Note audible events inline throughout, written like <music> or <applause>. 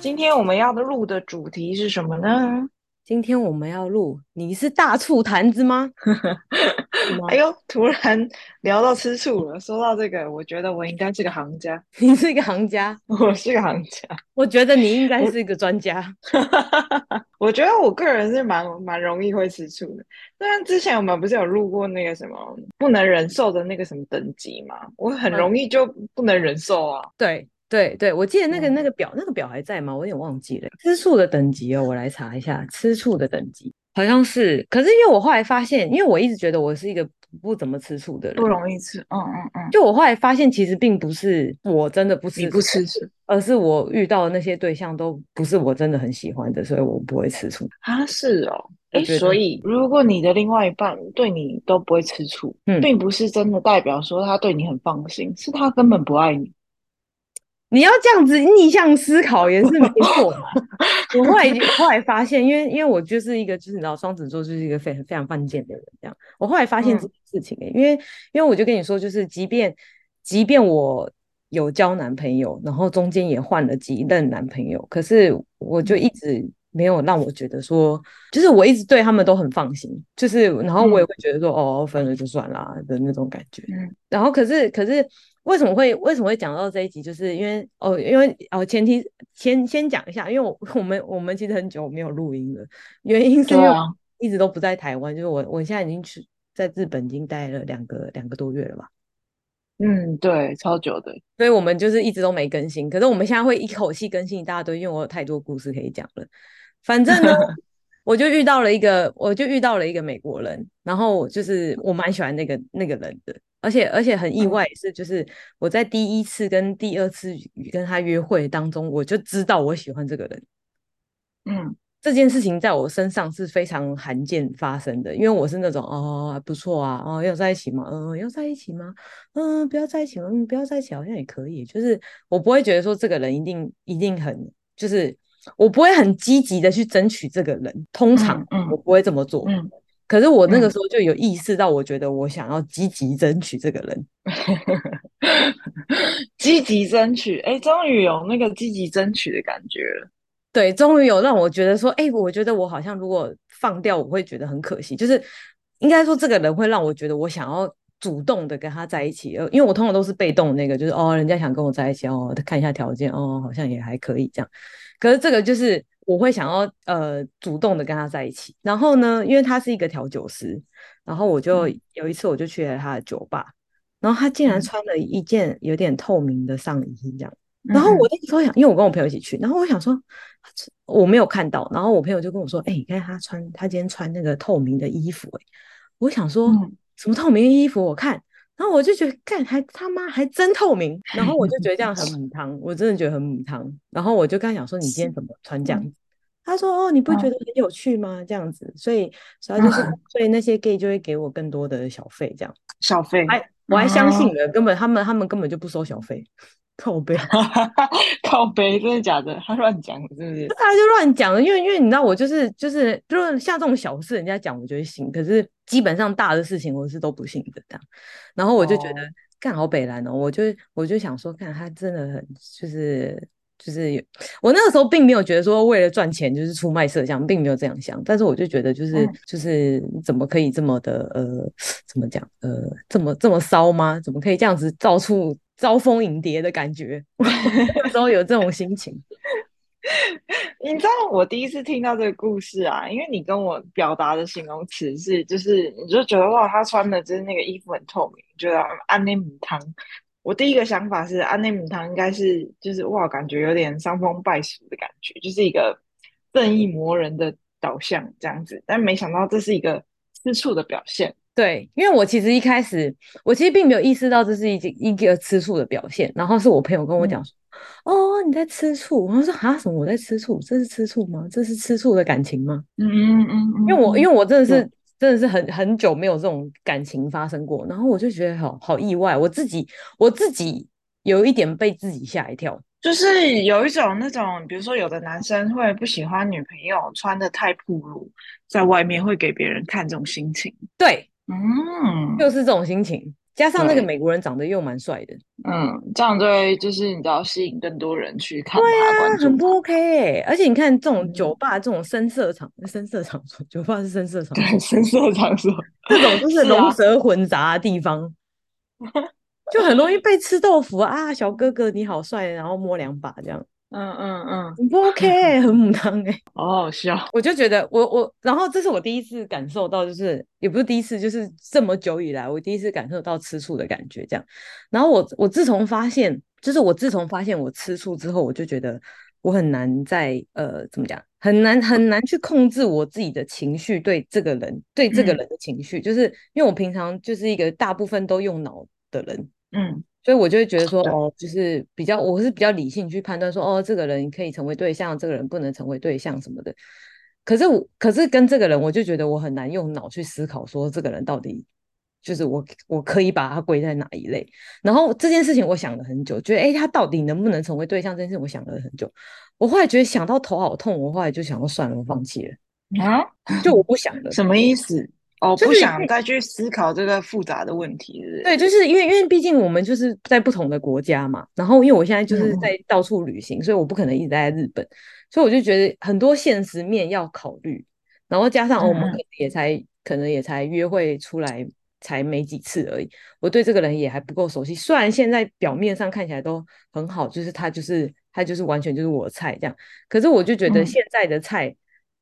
今天我们要录的主题是什么呢？今天我们要录，你是大醋坛子吗？<laughs> 哎呦，突然聊到吃醋了。说到这个，我觉得我应该是个行家。<laughs> 你是一个行家，我是个行家。我觉得你应该是一个专家。我，<laughs> 我觉得我个人是蛮蛮容易会吃醋的。但之前我们不是有录过那个什么不能忍受的那个什么等级吗？我很容易就不能忍受啊。对。对对，我记得那个那个表，那个表还在吗？我有点忘记了。吃醋的等级哦，我来查一下，吃醋的等级好像是。可是因为我后来发现，因为我一直觉得我是一个不怎么吃醋的人，不容易吃。嗯嗯嗯。就我后来发现，其实并不是我真的不吃醋，你不吃醋，而是我遇到的那些对象都不是我真的很喜欢的，所以我不会吃醋。啊，是哦。哎，所以如果你的另外一半对你都不会吃醋，嗯，并不是真的代表说他对你很放心，是他根本不爱你。你要这样子逆向思考也是没错的。我后来后来发现，因为因为我就是一个就是你知道双子座就是一个非常非常犯贱的人，这样。我后来发现这件事情、欸嗯、因为因为我就跟你说，就是即便即便我有交男朋友，然后中间也换了几任男朋友，可是我就一直没有让我觉得说，就是我一直对他们都很放心，就是然后我也会觉得说，嗯、哦，分了就算啦的那种感觉。嗯、然后可是可是。为什么会为什么会讲到这一集？就是因为哦，因为哦，前提先先讲一下，因为我 <laughs> 我们我们其实很久没有录音了，原因是因为一直都不在台湾，就是我我现在已经去在日本已经待了两个两个多月了吧？嗯，对，超久的，所以我们就是一直都没更新。可是我们现在会一口气更新一大堆，因为我有太多故事可以讲了。反正呢，<laughs> 我就遇到了一个，我就遇到了一个美国人，然后就是我蛮喜欢那个那个人的。而且而且很意外是，就是我在第一次跟第二次跟他约会当中，我就知道我喜欢这个人。嗯，这件事情在我身上是非常罕见发生的，因为我是那种哦还不错啊，哦要在一起吗？嗯，要在一起吗？嗯，不要在一起吗？嗯，不要在一起好像也可以。就是我不会觉得说这个人一定一定很，就是我不会很积极的去争取这个人。通常我不会这么做。嗯。嗯可是我那个时候就有意识到，我觉得我想要积极争取这个人，<laughs> 积极争取，哎、欸，终于有那个积极争取的感觉了。对，终于有让我觉得说，哎、欸，我觉得我好像如果放掉，我会觉得很可惜。就是应该说，这个人会让我觉得我想要主动的跟他在一起，呃，因为我通常都是被动的那个，就是哦，人家想跟我在一起，哦，看一下条件，哦，好像也还可以这样。可是这个就是。我会想要呃主动的跟他在一起，然后呢，因为他是一个调酒师，然后我就、嗯、有一次我就去了他的酒吧，然后他竟然穿了一件有点透明的上衣这样，嗯、然后我那个时候想，因为我跟我朋友一起去，然后我想说我没有看到，然后我朋友就跟我说，哎、欸，你看他穿他今天穿那个透明的衣服、欸，哎，我想说、嗯、什么透明的衣服，我看，然后我就觉得干还他妈还真透明，然后我就觉得这样很 <laughs> 母汤，我真的觉得很母汤，然后我就跟他讲说，你今天怎么穿这样子？他说：“哦，你不觉得很有趣吗？这样子，所以，所以就是，所以那些 gay 就会给我更多的小费，这样小费。哎，我还相信了，根本他们他们根本就不收小费，靠背，<laughs> 靠背，真的假的？他乱讲是不是？<laughs> 他就乱讲了，因为因为你知道，我就是就是就是像这种小事，人家讲我就会信，可是基本上大的事情我是都不信的这样。然后我就觉得干好北兰哦，我就我就想说，看他真的很就是。”就是我那个时候并没有觉得说为了赚钱就是出卖色相，并没有这样想。但是我就觉得就是、嗯、就是怎么可以这么的呃，怎么讲呃，这么这么骚吗？怎么可以这样子到处招蜂引蝶的感觉？那时候有这种心情。<laughs> 你知道我第一次听到这个故事啊，因为你跟我表达的形容词是，就是你就觉得哇，他穿的就是那个衣服很透明，觉得安内姆汤。我第一个想法是安内姆汤应该是就是哇，感觉有点伤风败俗的感觉，就是一个正义魔人的导向这样子，但没想到这是一个吃醋的表现。对，因为我其实一开始我其实并没有意识到这是一一个吃醋的表现，然后是我朋友跟我讲说。嗯哦，你在吃醋？我说啊，什么？我在吃醋？这是吃醋吗？这是吃醋的感情吗？嗯嗯嗯，因为我因为我真的是、嗯、真的是很很久没有这种感情发生过，然后我就觉得好好意外，我自己我自己有一点被自己吓一跳，就是有一种那种，比如说有的男生会不喜欢女朋友穿的太暴露，在外面会给别人看这种心情，对，嗯，就是这种心情。加上那个美国人长得又蛮帅的，嗯，这样对，就是你知道吸引更多人去看他，对啊，很不 OK 欸。而且你看这种酒吧，这种深色场，深色场所，酒吧是深色场所，对，声色场所，这种就是 <laughs> 龙蛇混杂的地方，<laughs> 就很容易被吃豆腐啊。小哥哥你好帅，然后摸两把这样。嗯嗯嗯，很不 OK，欸、很母汤哎，好好笑。我就觉得我我，然后这是我第一次感受到，就是也不是第一次，就是这么久以来我第一次感受到吃醋的感觉这样。然后我我自从发现，就是我自从发现我吃醋之后，我就觉得我很难在呃怎么讲，很难很难去控制我自己的情绪，对这个人对这个人的情绪，嗯、就是因为我平常就是一个大部分都用脑的人，嗯。所以我就会觉得说，哦，就是比较，我是比较理性去判断说，哦，这个人可以成为对象，这个人不能成为对象什么的。可是我，可是跟这个人，我就觉得我很难用脑去思考说，这个人到底就是我，我可以把他归在哪一类。然后这件事情，我想了很久，觉得，哎，他到底能不能成为对象这件事，我想了很久。我后来觉得想到头好痛，我后来就想说算了，我放弃了。啊，就我不想了。<laughs> 什么意思？哦，不想再去思考这个复杂的问题，是是？对，就是因为因为毕竟我们就是在不同的国家嘛，然后因为我现在就是在到处旅行，嗯、所以我不可能一直待在日本，所以我就觉得很多现实面要考虑，然后加上、嗯、我们可能也才可能也才约会出来才没几次而已，我对这个人也还不够熟悉。虽然现在表面上看起来都很好，就是他就是他就是完全就是我的菜这样，可是我就觉得现在的菜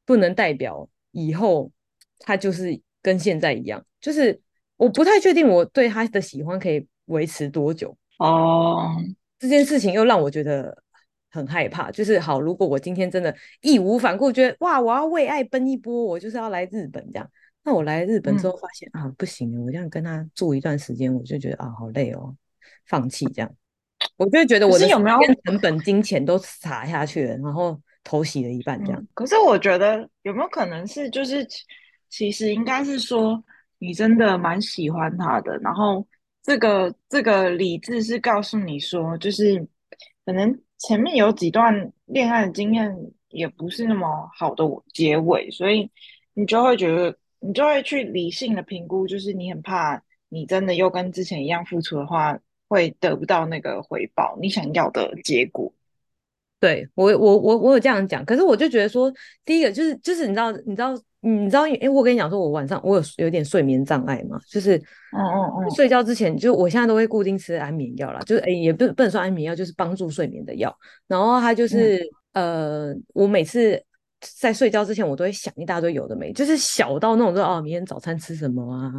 不能代表以后他就是。跟现在一样，就是我不太确定我对他的喜欢可以维持多久哦。Oh. 这件事情又让我觉得很害怕。就是好，如果我今天真的义无反顾，觉得哇，我要为爱奔一波，我就是要来日本这样。那我来日本之后发现、嗯、啊，不行，我这样跟他住一段时间，我就觉得啊，好累哦，放弃这样。我就会觉得我的有没有成本、金钱都撒下去了，然后头洗了一半这样。可是我觉得有没有可能是就是。其实应该是说，你真的蛮喜欢他的，然后这个这个理智是告诉你说，就是可能前面有几段恋爱的经验也不是那么好的结尾，所以你就会觉得，你就会去理性的评估，就是你很怕你真的又跟之前一样付出的话，会得不到那个回报，你想要的结果。对，我我我我有这样讲，可是我就觉得说，第一个就是就是你知道你知道。你知道，哎，我跟你讲说，我晚上我有有点睡眠障碍嘛，就是，嗯嗯嗯，睡觉之前，就我现在都会固定吃安眠药啦，就是，哎，也不不能说安眠药，就是帮助睡眠的药。然后它就是，嗯、呃，我每次在睡觉之前，我都会想一大堆有的没，就是小到那种说，哦，明天早餐吃什么啊？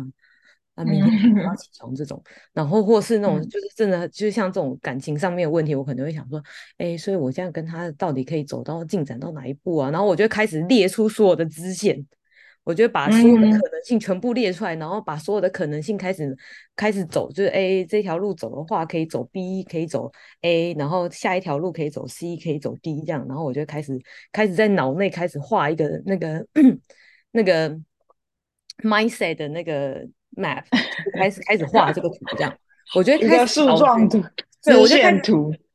啊，明天我要起床这种，然后或是那种就是真的，就是像这种感情上面的问题，我可能会想说，哎，所以我现在跟他到底可以走到进展到哪一步啊？然后我就开始列出所有的支线，我觉得把所有的可能性全部列出来，然后把所有的可能性开始开始走，就是 A 这条路走的话可以走 B，可以走 A，然后下一条路可以走 C，可以走 D 这样，然后我就开始开始在脑内开始画一个那个 <clears throat> 那个 mindset 的那个。map 开始开始画这个图，这样我觉得开始树状图，对，我就开始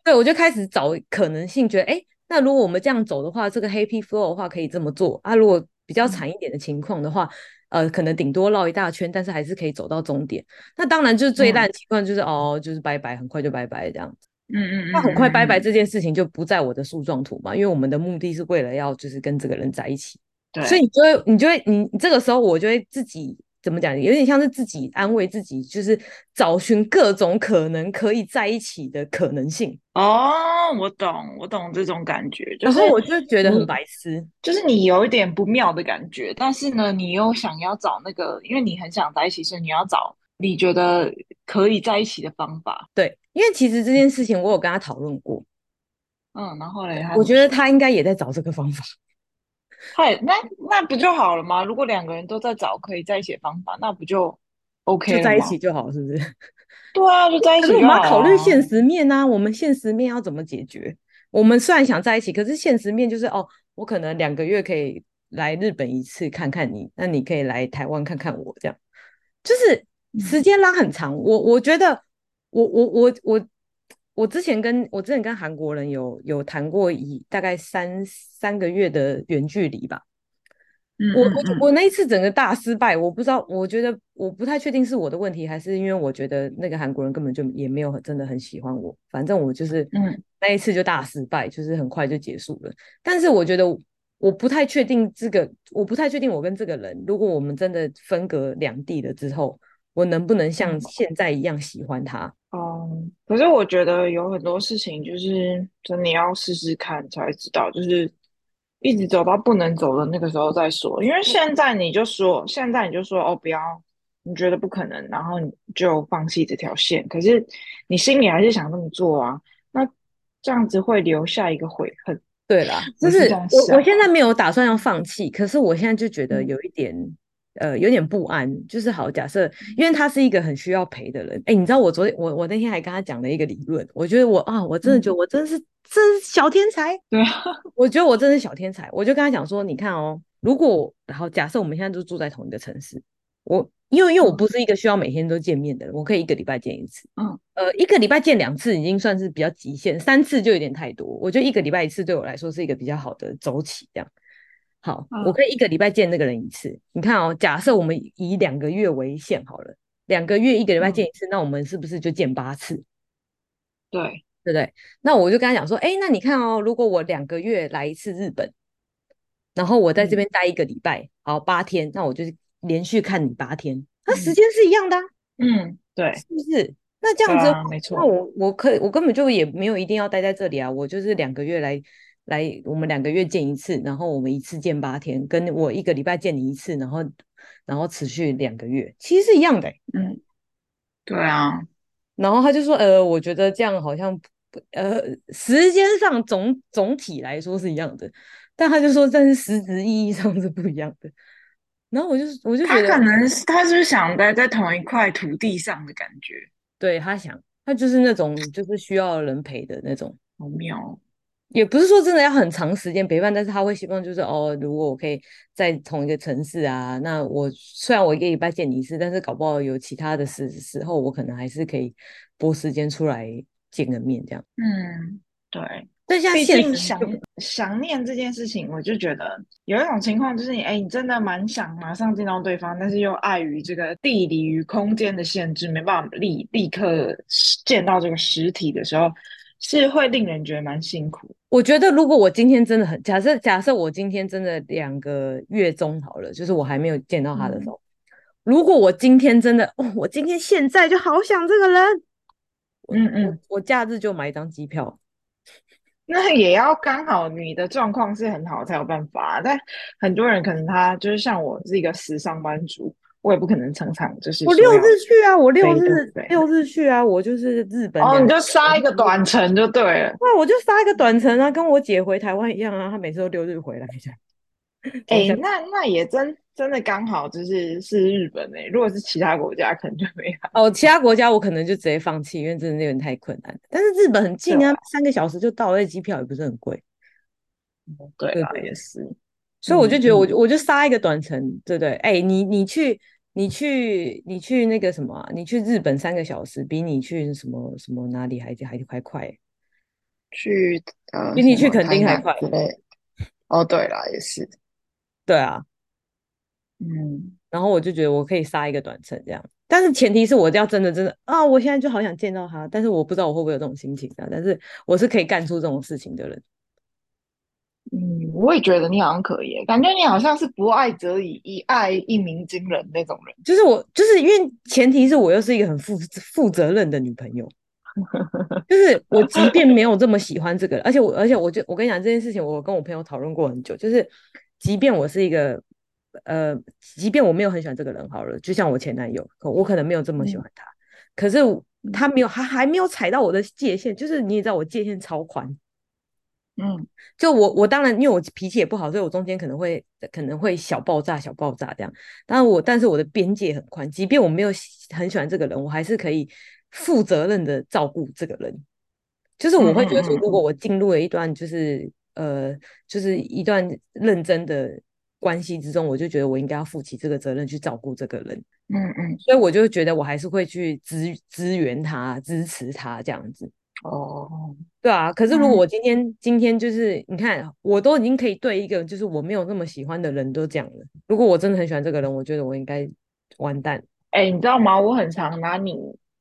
对，我就开始找可能性，觉得哎，那如果我们这样走的话，这个 happy flow 的话可以这么做啊。如果比较惨一点的情况的话，嗯、呃，可能顶多绕一大圈，但是还是可以走到终点。那当然就是最烂的情况，就是、嗯、哦，就是拜拜，很快就拜拜这样子。嗯嗯嗯。那很快拜拜这件事情就不在我的树状图嘛，因为我们的目的是为了要就是跟这个人在一起。对。所以你就会，你就会，你这个时候我就会自己。怎么讲，有点像是自己安慰自己，就是找寻各种可能可以在一起的可能性。哦，我懂，我懂这种感觉。然后我就觉得很白痴，就是你有一点不妙的感觉，但是呢，你又想要找那个，因为你很想在一起，所以你要找你觉得可以在一起的方法。对，因为其实这件事情我有跟他讨论过。嗯，然后嘞，我觉得他应该也在找这个方法。嗨，那那不就好了吗？如果两个人都在找可以在一起的方法，那不就 OK 吗？就在一起就好，是不是？<laughs> 对啊，就在一起就好。可是我们要考虑现实面啊，我们现实面要怎么解决？我们虽然想在一起，可是现实面就是哦，我可能两个月可以来日本一次看看你，那你可以来台湾看看我，这样就是时间拉很长。嗯、我我觉得我，我我我我。之前跟我之前跟韩国人有有谈过以大概三三个月的远距离吧，嗯嗯嗯，我我我那一次整个大失败，我不知道，我觉得我不太确定是我的问题，还是因为我觉得那个韩国人根本就也没有真的很喜欢我，反正我就是嗯那一次就大失败，就是很快就结束了。但是我觉得我不太确定这个，我不太确定我跟这个人，如果我们真的分隔两地了之后，我能不能像现在一样喜欢他？哦、嗯，可是我觉得有很多事情就是真的要试试看才知道，就是一直走到不能走的那个时候再说。因为现在你就说，现在你就说哦，不要，你觉得不可能，然后你就放弃这条线。可是你心里还是想这么做啊，那这样子会留下一个悔恨。对啦，就是我我现在没有打算要放弃，可是我现在就觉得有一点。嗯呃，有点不安，就是好假设，因为他是一个很需要陪的人。哎，你知道我昨天我我那天还跟他讲了一个理论，我觉得我啊，我真的觉得我真的是真是小天才。对啊，我觉得我真的是小天才。我就跟他讲说，你看哦，如果然后假设我们现在都住在同一个城市，我因为因为我不是一个需要每天都见面的人，我可以一个礼拜见一次。嗯，呃，一个礼拜见两次已经算是比较极限，三次就有点太多。我觉得一个礼拜一次对我来说是一个比较好的周期，这样。好，我可以一个礼拜见那个人一次。你看哦，假设我们以两个月为限好了，两个月一个礼拜见一次，那我们是不是就见八次？对，对不对？那我就跟他讲说，哎，那你看哦，如果我两个月来一次日本，然后我在这边待一个礼拜，好，八天，那我就是连续看你八天，那时间是一样的。嗯，对，是不是？那这样子，没错。那我我可以，我根本就也没有一定要待在这里啊，我就是两个月来。来，我们两个月见一次，然后我们一次见八天，跟我一个礼拜见你一次，然后然后持续两个月，其实是一样的。嗯，对啊。然后他就说，呃，我觉得这样好像，呃，时间上总总体来说是一样的，但他就说，但是实质意义上是不一样的。然后我就我就觉得，他可能是他是不是想待在同一块土地上的感觉？对，他想，他就是那种就是需要人陪的那种，好妙。也不是说真的要很长时间陪伴，但是他会希望就是哦，如果我可以在同一个城市啊，那我虽然我一个礼拜见你一次，但是搞不好有其他的时时候，我可能还是可以拨时间出来见个面这样。嗯，对。但现在现想想念这件事情，我就觉得有一种情况就是你哎，你真的蛮想马上见到对方，但是又碍于这个地理与空间的限制，没办法立立刻见到这个实体的时候。是会令人觉得蛮辛苦。我觉得如果我今天真的很假设，假设我今天真的两个月中好了，就是我还没有见到他的时候，嗯、如果我今天真的，哦，我今天现在就好想这个人，嗯嗯，我，我假日就买一张机票。那也要刚好你的状况是很好才有办法，但很多人可能他就是像我是一个时尚班族。我也不可能常常就是我六日去啊，我六日六日去啊，我就是日本哦，你就杀一个短程就对了。那我就杀一个短程啊，跟我姐回台湾一样啊，她每次都六日回来一下。哎、欸，那那也真真的刚好就是是日本哎、欸，如果是其他国家可能就没有哦，其他国家我可能就直接放弃，因为真的有点太困难。但是日本很近啊，三个小时就到了，那机票也不是很贵。对啊？也是。所以我就觉得我，我、嗯、我就杀一个短程，对不对？哎、欸，你你去。你去你去那个什么、啊？你去日本三个小时，比你去什么什么哪里还还还快？去呃，比你去垦丁还快。哦，对啦，也是。对啊，嗯。然后我就觉得我可以杀一个短程这样，但是前提是我要真的真的啊，我现在就好想见到他，但是我不知道我会不会有这种心情啊。但是我是可以干出这种事情的人。嗯，我也觉得你好像可以，感觉你好像是不爱则已，一爱一鸣惊人那种人。就是我，就是因为前提是我又是一个很负负责任的女朋友，<laughs> 就是我即便没有这么喜欢这个人，而且我，而且我就我跟你讲这件事情，我跟我朋友讨论过很久，就是即便我是一个呃，即便我没有很喜欢这个人，好了，就像我前男友，我可能没有这么喜欢他，嗯、可是他没有，他还没有踩到我的界限，就是你也知道我界限超宽。嗯，就我我当然因为我脾气也不好，所以我中间可能会可能会小爆炸小爆炸这样。当然我但是我的边界很宽，即便我没有很喜欢这个人，我还是可以负责任的照顾这个人。就是我会觉得说，如果我进入了一段就是呃就是一段认真的关系之中，我就觉得我应该要负起这个责任去照顾这个人。嗯嗯，所以我就觉得我还是会去支支援他支持他这样子。哦，对啊，可是如果我今天、嗯、今天就是你看，我都已经可以对一个就是我没有那么喜欢的人都讲了。如果我真的很喜欢这个人，我觉得我应该完蛋。哎、欸，你知道吗？我很常拿你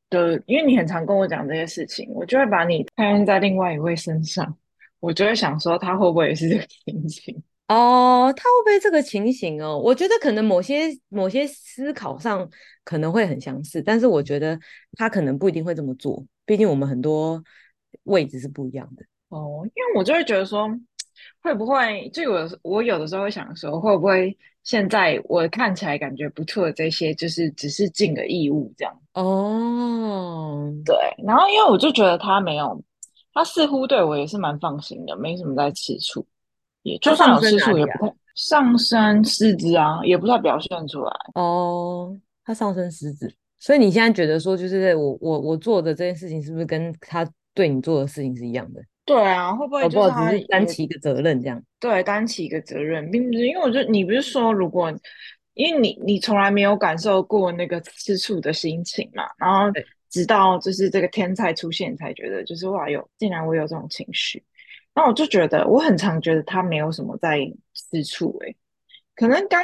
的，因为你很常跟我讲这些事情，我就会把你看在另外一位身上，我就会想说他会不会也是这个情形？<laughs> 哦，他会不会这个情形哦？我觉得可能某些某些思考上可能会很相似，但是我觉得他可能不一定会这么做。毕竟我们很多位置是不一样的哦，因为我就会觉得说，会不会就有我有的时候会想说，会不会现在我看起来感觉不错的这些，就是只是尽个义务这样哦。对，然后因为我就觉得他没有，他似乎对我也是蛮放心的，没什么在吃醋，也就算有吃醋也不太上升狮子啊，也不太表现出来哦。他上升狮子。所以你现在觉得说，就是我我我做的这件事情，是不是跟他对你做的事情是一样的？对啊，会不会就是他担起一个责任这样？对，担起一个责任，并不是因为我就你不是说，如果因为你你从来没有感受过那个吃醋的心情嘛，然后直到就是这个天才出现，才觉得就是哇，有竟然我有这种情绪，那我就觉得我很常觉得他没有什么在吃醋，诶，可能刚。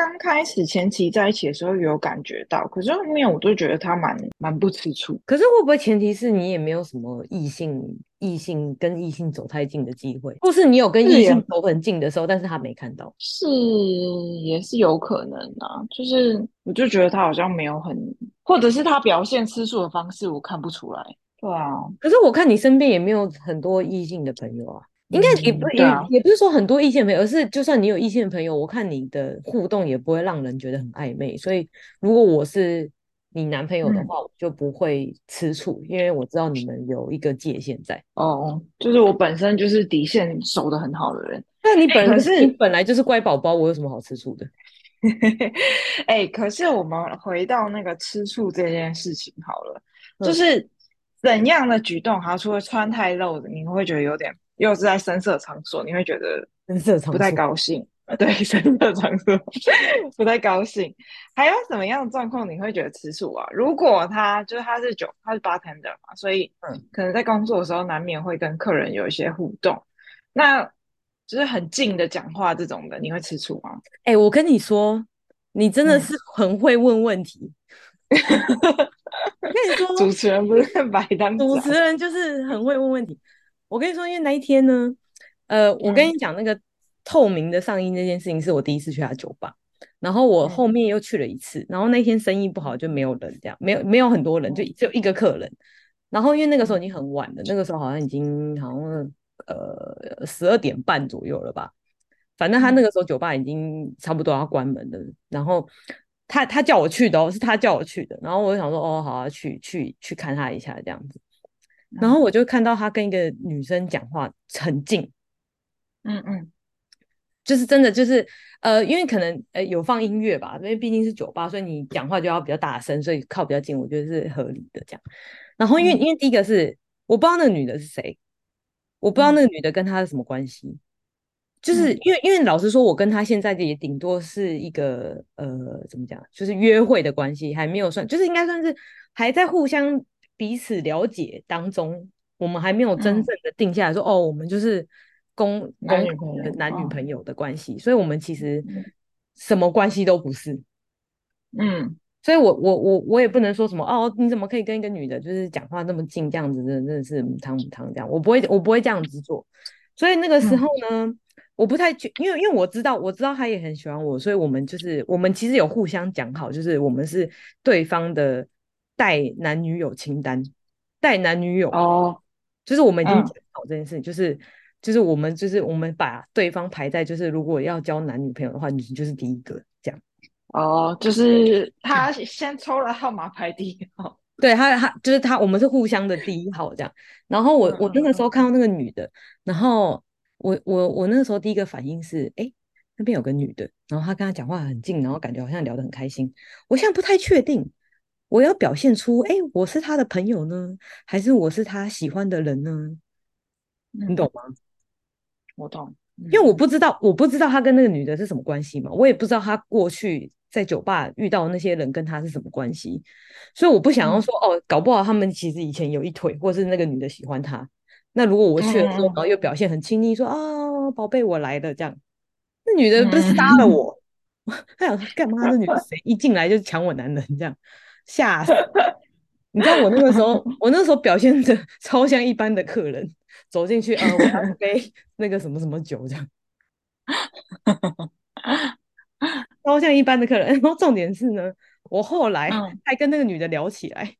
刚开始前期在一起的时候有感觉到，可是后面我都觉得他蛮蛮不吃醋。可是会不会前提是你也没有什么异性异性跟异性走太近的机会，或是你有跟异性走很近的时候，但是他没看到？是也是有可能啊，就是我就觉得他好像没有很，或者是他表现吃醋的方式我看不出来。对啊，可是我看你身边也没有很多异性的朋友啊。应该也不也、嗯、也不是说很多异性朋友，而是就算你有异性朋友，我看你的互动也不会让人觉得很暧昧。所以如果我是你男朋友的话，嗯、我就不会吃醋，因为我知道你们有一个界限在。哦，就是我本身就是底线守得很好的人。那你本身是你本来就是乖宝宝，我有什么好吃醋的？<laughs> 哎、欸，可是我们回到那个吃醋这件事情好了，嗯、就是怎样的举动，好，除了穿太露的，你会觉得有点。又是在深色场所，你会觉得声色场所不太高兴。<laughs> 对，深色场所不太高兴。还有什么样的状况你会觉得吃醋啊？如果他就是他是酒，他是 bartender 嘛，所以嗯可能在工作的时候难免会跟客人有一些互动，那就是很近的讲话这种的，你会吃醋吗？哎、欸，我跟你说，你真的是很会问问题。跟你说，<laughs> 主持人不是白当，主持人就是很会问问题。我跟你说，因为那一天呢，呃，我跟你讲那个透明的上衣那件事情，是我第一次去他酒吧，然后我后面又去了一次，然后那天生意不好，就没有人，这样没有没有很多人，就只有一个客人。然后因为那个时候已经很晚了，那个时候好像已经好像呃十二点半左右了吧，反正他那个时候酒吧已经差不多要关门了。然后他他叫我去的哦，是他叫我去的，然后我就想说哦，好啊，去去去看他一下这样子。然后我就看到他跟一个女生讲话很近，嗯嗯，就是真的就是呃，因为可能呃有放音乐吧，因为毕竟是酒吧，所以你讲话就要比较大声，所以靠比较近，我觉得是合理的这样。然后因为、嗯、因为第一个是我不知道那个女的是谁，我不知道那个女的跟他是什么关系，嗯、就是因为因为老实说，我跟他现在也顶多是一个呃怎么讲，就是约会的关系，还没有算，就是应该算是还在互相。彼此了解当中，我们还没有真正的定下来说，嗯、哦，我们就是公公男女朋友的关系，所以我们其实什么关系都不是。嗯，所以我我我我也不能说什么哦，你怎么可以跟一个女的，就是讲话那么近这样子，真的真的是母汤母汤这样，我不会我不会这样子做。所以那个时候呢，我不太去，因为因为我知道我知道他也很喜欢我，所以我们就是我们其实有互相讲好，就是我们是对方的带男女友清单，带男女友哦，就是我们已经讲好这件事情，就是就是我们就是我们把对方排在就是如果要交男女朋友的话，你就是第一个这样。哦，就是他先抽了号码排第一号，对他他就是他，我们是互相的第一号这样。然后我我那个时候看到那个女的，然后。我我我那个时候第一个反应是，哎，那边有个女的，然后她跟他讲话很近，然后感觉好像聊得很开心。我现在不太确定，我要表现出，哎，我是他的朋友呢，还是我是他喜欢的人呢？你懂吗？我懂，因为我不知道，我不知道他跟那个女的是什么关系嘛，我也不知道他过去在酒吧遇到那些人跟他是什么关系，所以我不想要说，哦，搞不好他们其实以前有一腿，或是那个女的喜欢他。那如果我去了之后，然后又表现很亲昵，说啊，宝贝，我来了，这样，那女的不是杀了我？<laughs> 她想说干嘛？那女的谁？一进来就抢我男人，这样吓死！你知道我那个时候，我那时候表现的 <laughs> 超像一般的客人，走进去啊，我要杯那个什么什么酒，这样，超像一般的客人。然后重点是呢，我后来还跟那个女的聊起来，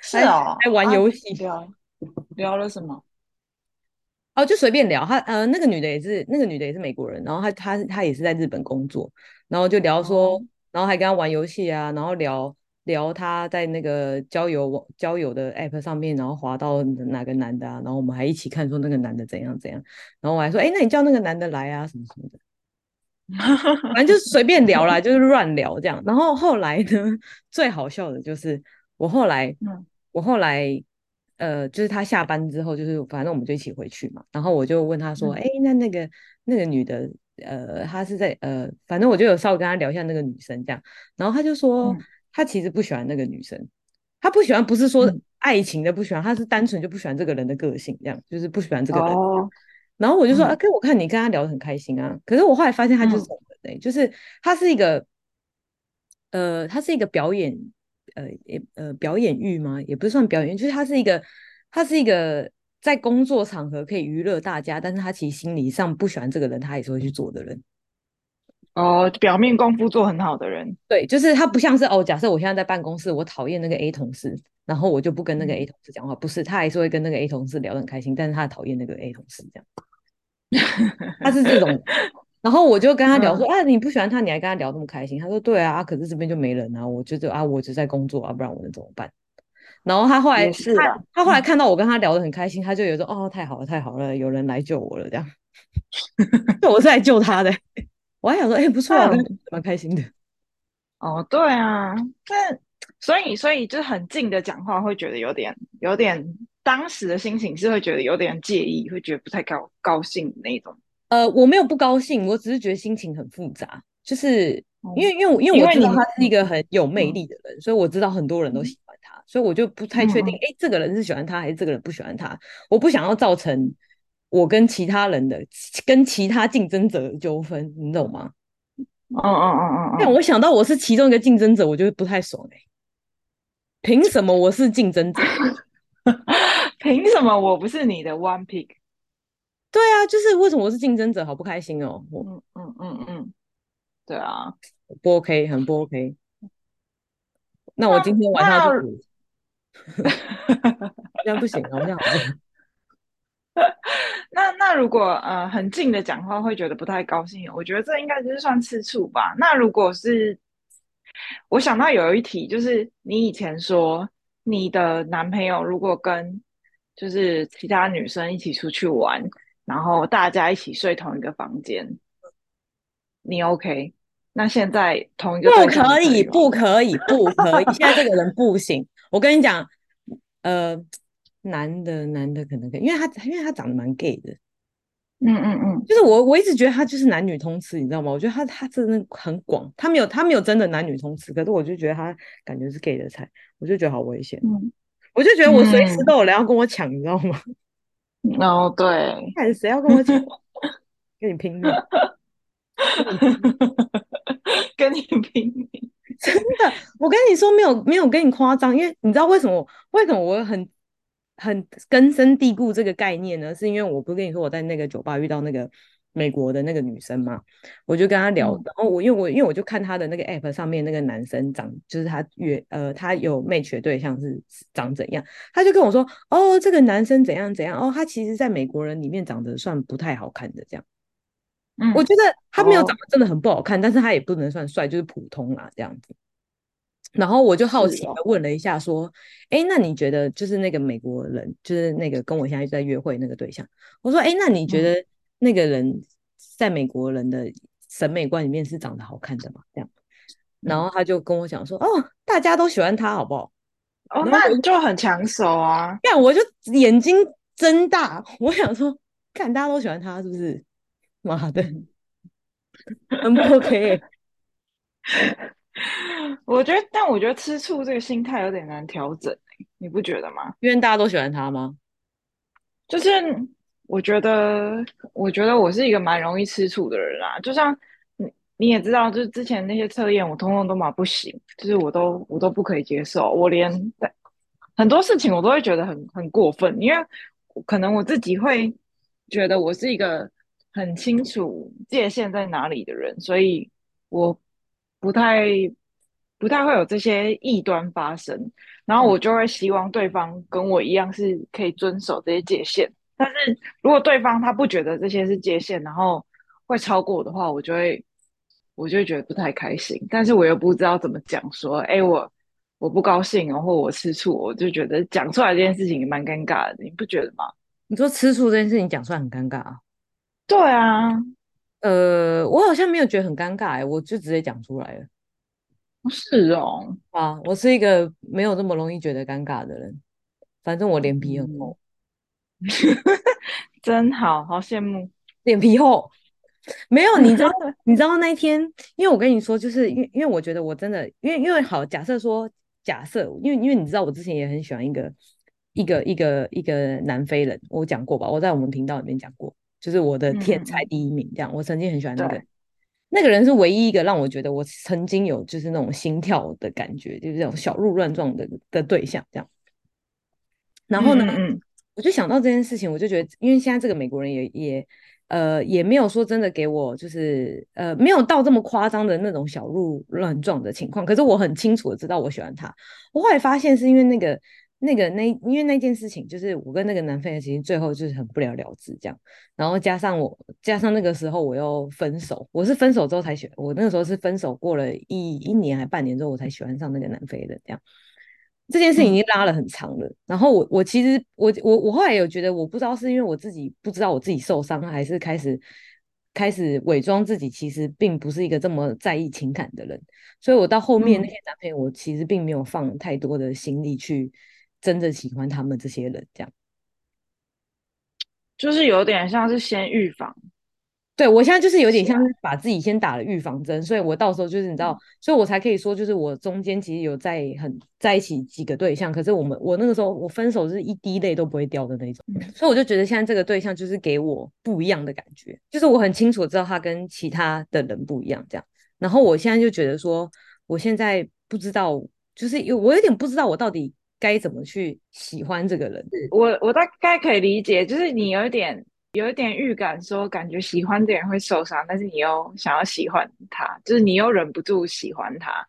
是哦，还玩游戏。聊了什么？哦，就随便聊。她呃，那个女的也是，那个女的也是美国人，然后她她她也是在日本工作，然后就聊说，哦、然后还跟她玩游戏啊，然后聊聊他在那个交友网交友的 app 上面，然后滑到哪个男的啊，然后我们还一起看说那个男的怎样怎样，然后我还说，哎，那你叫那个男的来啊，什么什么的，反正就是随便聊啦，<laughs> 就是乱聊这样。然后后来呢，<laughs> 最好笑的就是我后来，嗯、我后来。呃，就是他下班之后，就是反正我们就一起回去嘛。然后我就问他说：“哎、嗯，那那个那个女的，呃，她是在呃，反正我就有稍微跟他聊一下那个女生这样。然后他就说，他其实不喜欢那个女生，他不喜欢不是说爱情的不喜欢，他是单纯就不喜欢这个人的个性，这样就是不喜欢这个人。哦、然后我就说：啊，可我看你跟他聊得很开心啊。可是我后来发现他就是这种人、欸，就是他是一个，呃，他是一个表演。”呃，也呃，表演欲吗？也不是算表演，就是他是一个，他是一个在工作场合可以娱乐大家，但是他其实心理上不喜欢这个人，他也是会去做的人。哦，表面功夫做很好的人，对，就是他不像是哦，假设我现在在办公室，我讨厌那个 A 同事，然后我就不跟那个 A 同事讲话，不是，他还是会跟那个 A 同事聊得很开心，但是他讨厌那个 A 同事这样，<laughs> 他是这种。然后我就跟他聊说，哎、嗯啊，你不喜欢他，你还跟他聊这么开心？他说，对啊，可是这边就没人啊，我觉得啊，我只在工作啊，不然我能怎么办？然后他后来是他，他后来看到我跟他聊得很开心，嗯、他就有说，哦，太好了，太好了，有人来救我了，这样。<laughs> 我是来救他的，我还想说，哎，不错啊，蛮开心的。<laughs> 哦，对啊，但所以所以就很近的讲话，会觉得有点有点，当时的心情是会觉得有点介意，会觉得不太高高兴的那种。呃，我没有不高兴，我只是觉得心情很复杂，就是因为因为我因为我知道他是一个很有魅力的人，嗯、所以我知道很多人都喜欢他，嗯、所以我就不太确定，哎、嗯，这个人是喜欢他还是这个人不喜欢他？我不想要造成我跟其他人的跟其他竞争者的纠纷，你懂吗？嗯嗯嗯嗯，但我想到我是其中一个竞争者，我就不太爽哎、欸，凭什么我是竞争者？<laughs> 凭什么我不是你的 one pick？对啊，就是为什么我是竞争者，好不开心哦。嗯嗯嗯嗯，对啊，不 OK，很不 OK。那我今天晚上就 <laughs> <laughs> 这样不行啊，这样好不行。<laughs> 那那如果呃很近的讲话会觉得不太高兴，我觉得这应该就是算吃醋吧。那如果是我想到有一题，就是你以前说你的男朋友如果跟就是其他女生一起出去玩。然后大家一起睡同一个房间，你 OK？那现在同一个不可以，不可以，不可以。现在这个人不行。我跟你讲，呃，男的男的可能可以，因为他因为他长得蛮 gay 的。嗯嗯嗯，就是我我一直觉得他就是男女通吃，你知道吗？我觉得他他真的很广，他没有他没有真的男女通吃，可是我就觉得他感觉是 gay 的菜，我就觉得好危险。嗯，我就觉得我随时都有人要跟我抢，嗯、你知道吗？<laughs> 哦，oh, 对，<laughs> 看谁要跟我抢，<laughs> 跟你拼命，跟你拼命，真的，我跟你说没有没有跟你夸张，因为你知道为什么？为什么我很很根深蒂固这个概念呢？是因为我不是跟你说我在那个酒吧遇到那个美国的那个女生嘛，我就跟她聊，嗯、然后我因为我因为我就看她的那个 app 上面那个男生长，就是他约呃他有 match 对象是长怎样，他就跟我说，哦，这个男生怎样怎样，哦，他其实在美国人里面长得算不太好看的这样，嗯，我觉得他没有长得真的很不好看，哦、但是他也不能算帅，就是普通啦这样子。然后我就好奇的问了一下，说：“哎、哦，那你觉得就是那个美国人，就是那个跟我现在在约会那个对象？”我说：“哎，那你觉得那个人在美国人的审美观里面是长得好看的吗？”这样，然后他就跟我讲说：“哦，大家都喜欢他，好不好？”哦，那你就很抢手啊！看，我就眼睛睁大，我想说，看大家都喜欢他，是不是？妈的，很不 OK。<laughs> 我觉得，但我觉得吃醋这个心态有点难调整，你不觉得吗？因为大家都喜欢他吗？就是我觉得，我觉得我是一个蛮容易吃醋的人啦。就像你你也知道，就是之前那些测验，我通通都嘛不行，就是我都我都不可以接受。我连很多事情我都会觉得很很过分，因为可能我自己会觉得我是一个很清楚界限在哪里的人，所以我。不太不太会有这些异端发生，然后我就会希望对方跟我一样是可以遵守这些界限。但是如果对方他不觉得这些是界限，然后会超过我的话，我就会我就会觉得不太开心。但是我又不知道怎么讲，说哎我我不高兴，然后我吃醋，我就觉得讲出来这件事情也蛮尴尬的，你不觉得吗？你说吃醋这件事情讲出来很尴尬啊？对啊。呃，我好像没有觉得很尴尬哎，我就直接讲出来了。是哦，啊，我是一个没有这么容易觉得尴尬的人。反正我脸皮很厚，嗯、<laughs> 真好，好羡慕。<laughs> 脸皮厚，没有，你知道，<laughs> 你知道那一天，因为我跟你说，就是因为因为我觉得我真的，因为因为好，假设说假设，因为因为你知道，我之前也很喜欢一个一个一个一个南非人，我讲过吧，我在我们频道里面讲过。就是我的天才第一名，这样。嗯、我曾经很喜欢那个，对那个人是唯一一个让我觉得我曾经有就是那种心跳的感觉，就是这种小鹿乱撞的的对象，这样。然后呢，嗯，嗯，我就想到这件事情，我就觉得，因为现在这个美国人也也呃也没有说真的给我就是呃没有到这么夸张的那种小鹿乱撞的情况，可是我很清楚的知道我喜欢他。我后来发现是因为那个。那个那因为那件事情，就是我跟那个男朋友其实最后就是很不了了之这样，然后加上我加上那个时候我又分手，我是分手之后才喜欢，我那个时候是分手过了一一年还半年之后我才喜欢上那个男朋友的这样，这件事情已经拉了很长了。嗯、然后我我其实我我我后来有觉得我不知道是因为我自己不知道我自己受伤，还是开始开始伪装自己，其实并不是一个这么在意情感的人，所以我到后面那些男朋友，我其实并没有放太多的心力去。真的喜欢他们这些人，这样就是有点像是先预防。对，我现在就是有点像是把自己先打了预防针，所以我到时候就是你知道，所以我才可以说，就是我中间其实有在很在一起几个对象，可是我们我那个时候我分手是一滴泪都不会掉的那种，<laughs> 所以我就觉得现在这个对象就是给我不一样的感觉，就是我很清楚知道他跟其他的人不一样，这样。然后我现在就觉得说，我现在不知道，就是有我有点不知道我到底。该怎么去喜欢这个人？我我大概可以理解，就是你有一点有一点预感，说感觉喜欢的人会受伤，但是你又想要喜欢他，就是你又忍不住喜欢他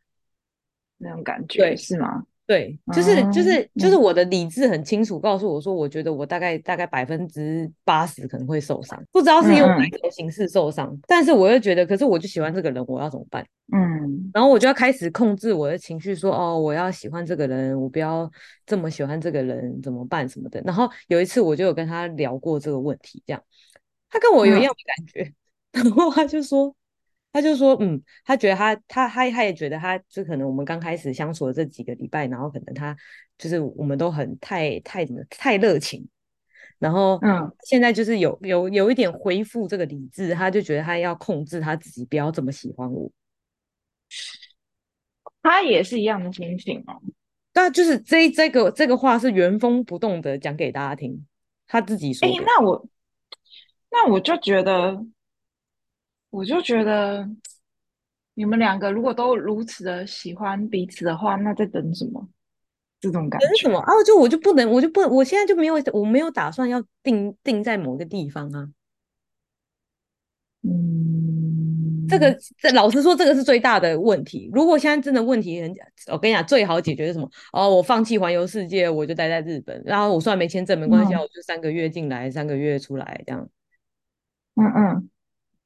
那种感觉，对是吗？对，就是就是就是我的理智很清楚告诉我说，我觉得我大概大概百分之八十可能会受伤，不知道是用哪种形式受伤，嗯、但是我又觉得，可是我就喜欢这个人，我要怎么办？嗯，然后我就要开始控制我的情绪，说哦，我要喜欢这个人，我不要这么喜欢这个人，怎么办什么的。然后有一次我就有跟他聊过这个问题，这样他跟我有一样的感觉，嗯、<laughs> 然后他就说。他就说，嗯，他觉得他他他他也觉得他，就可能我们刚开始相处的这几个礼拜，然后可能他就是我们都很太太怎么太热情，然后嗯，现在就是有有有一点恢复这个理智，他就觉得他要控制他自己，不要这么喜欢我。他也是一样的心情哦，但就是这这个这个话是原封不动的讲给大家听，他自己说。哎，那我那我就觉得。我就觉得，你们两个如果都如此的喜欢彼此的话，那在等什么？这种感觉。等什么啊？就我就不能，我就不，我现在就，没有，我没有打算要定定在某个地方啊。我没有打算要定定在某个地方啊。这个这老实说，这个是最大的问题。如果现在真的问题很，我跟你讲，最好解决是什么？哦，我放弃环游世界，我就待在日本，然后我虽然没签证没关系，嗯、我就三个月进来，三个月出来这样。嗯嗯。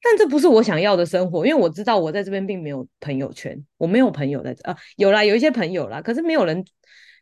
但这不是我想要的生活，因为我知道我在这边并没有朋友圈，我没有朋友在这啊，有啦，有一些朋友啦，可是没有人，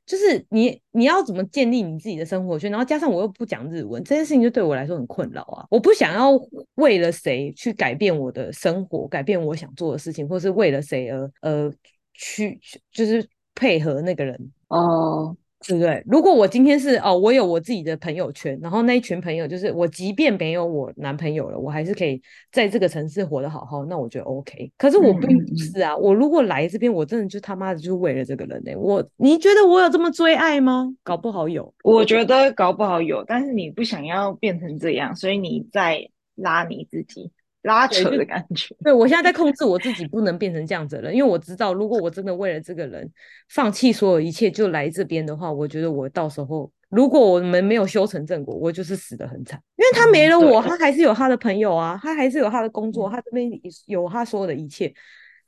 就是你你要怎么建立你自己的生活圈？然后加上我又不讲日文，这件事情就对我来说很困扰啊！我不想要为了谁去改变我的生活，改变我想做的事情，或是为了谁而呃去就是配合那个人哦。对不对？如果我今天是哦，我有我自己的朋友圈，然后那一群朋友就是我，即便没有我男朋友了，我还是可以在这个城市活得好好，那我觉得 OK。可是我并不是啊，嗯、我如果来这边，我真的就他妈的就是为了这个人呢、欸。我你觉得我有这么追爱吗？搞不好有，我觉得搞不好有，但是你不想要变成这样，所以你在拉你自己。拉扯的感觉，对，我现在在控制我自己，不能变成这样子的人，因为我知道，如果我真的为了这个人放弃所有一切就来这边的话，我觉得我到时候如果我们没有修成正果，我就是死得很惨，因为他没了我，嗯、他还是有他的朋友啊，他还是有他的工作，他这边有他所有的一切。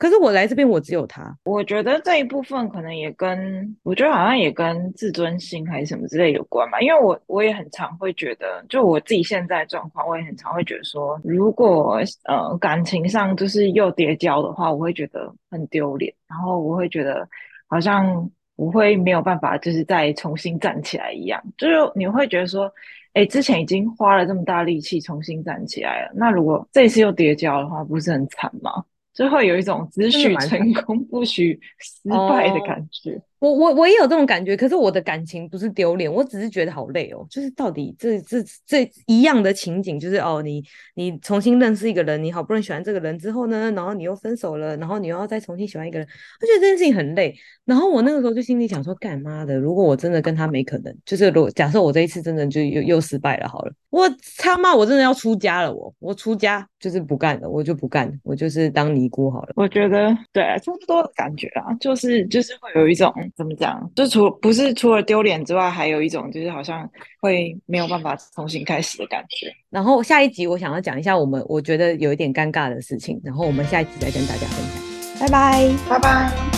可是我来这边，我只有他。我觉得这一部分可能也跟我觉得好像也跟自尊心还是什么之类有关吧。因为我我也很常会觉得，就我自己现在状况，我也很常会觉得说，如果呃感情上就是又跌跤的话，我会觉得很丢脸，然后我会觉得好像我会没有办法，就是再重新站起来一样。就是你会觉得说，哎，之前已经花了这么大力气重新站起来了，那如果这一次又跌跤的话，不是很惨吗？就会有一种只许成功不许 <laughs> 失败的感觉。我我我也有这种感觉，可是我的感情不是丢脸，我只是觉得好累哦。就是到底这这这一样的情景，就是哦，你你重新认识一个人，你好不容易喜欢这个人之后呢，然后你又分手了，然后你又要再重新喜欢一个人，我觉得这件事情很累。然后我那个时候就心里想说，干妈的，如果我真的跟他没可能，就是如果假设我这一次真的就又又失败了，好了，我他妈我真的要出家了，我我出家就是不干了，我就不干，我就是当尼姑好了。我觉得对，差不多的感觉啊，就是就是会有一种。怎么讲？就除不是除了丢脸之外，还有一种就是好像会没有办法重新开始的感觉。然后下一集我想要讲一下我们我觉得有一点尴尬的事情，然后我们下一集再跟大家分享。拜拜，拜拜。